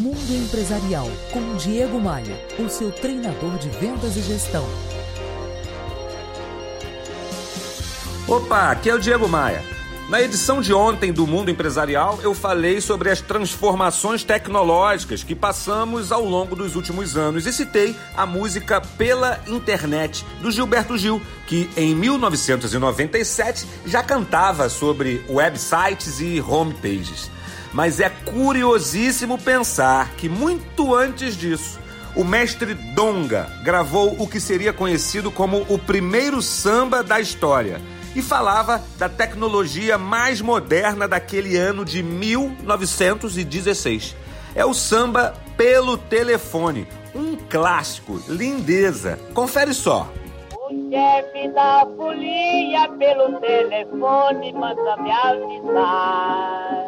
Mundo Empresarial com Diego Maia, o seu treinador de vendas e gestão. Opa, aqui é o Diego Maia. Na edição de ontem do Mundo Empresarial, eu falei sobre as transformações tecnológicas que passamos ao longo dos últimos anos e citei a música Pela Internet do Gilberto Gil, que em 1997 já cantava sobre websites e homepages. Mas é curiosíssimo pensar que muito antes disso, o mestre Donga gravou o que seria conhecido como o primeiro samba da história e falava da tecnologia mais moderna daquele ano de 1916. É o samba pelo telefone, um clássico, lindeza. Confere só. O chefe da folia pelo telefone manda me avisar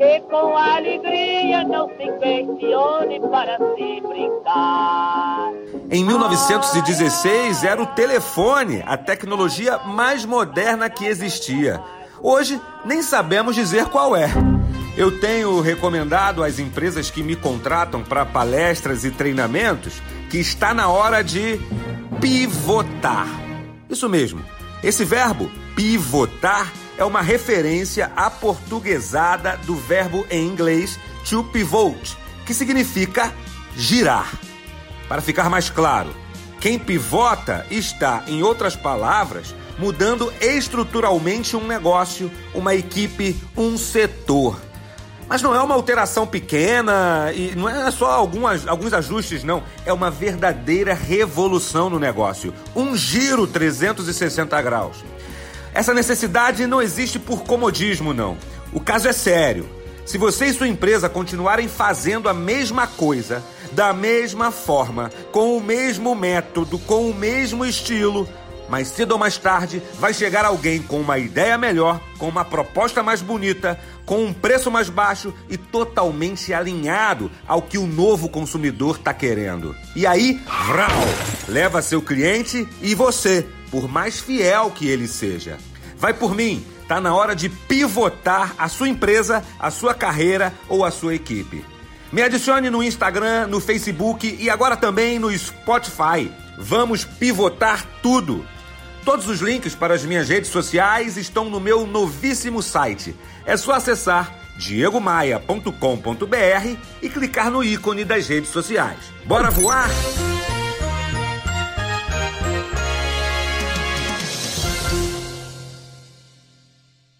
que com alegria não se questione para se brincar. Em 1916 era o telefone, a tecnologia mais moderna que existia. Hoje nem sabemos dizer qual é. Eu tenho recomendado às empresas que me contratam para palestras e treinamentos que está na hora de pivotar. Isso mesmo. Esse verbo pivotar é uma referência aportuguesada do verbo em inglês to pivot, que significa girar. Para ficar mais claro, quem pivota está, em outras palavras, mudando estruturalmente um negócio, uma equipe, um setor. Mas não é uma alteração pequena e não é só algumas, alguns ajustes, não. É uma verdadeira revolução no negócio. Um giro 360 graus. Essa necessidade não existe por comodismo, não. O caso é sério. Se você e sua empresa continuarem fazendo a mesma coisa, da mesma forma, com o mesmo método, com o mesmo estilo, mais cedo ou mais tarde vai chegar alguém com uma ideia melhor, com uma proposta mais bonita, com um preço mais baixo e totalmente alinhado ao que o novo consumidor está querendo. E aí, vrau, leva seu cliente e você por mais fiel que ele seja. Vai por mim, tá na hora de pivotar a sua empresa, a sua carreira ou a sua equipe. Me adicione no Instagram, no Facebook e agora também no Spotify. Vamos pivotar tudo. Todos os links para as minhas redes sociais estão no meu novíssimo site. É só acessar diegomaia.com.br e clicar no ícone das redes sociais. Bora voar?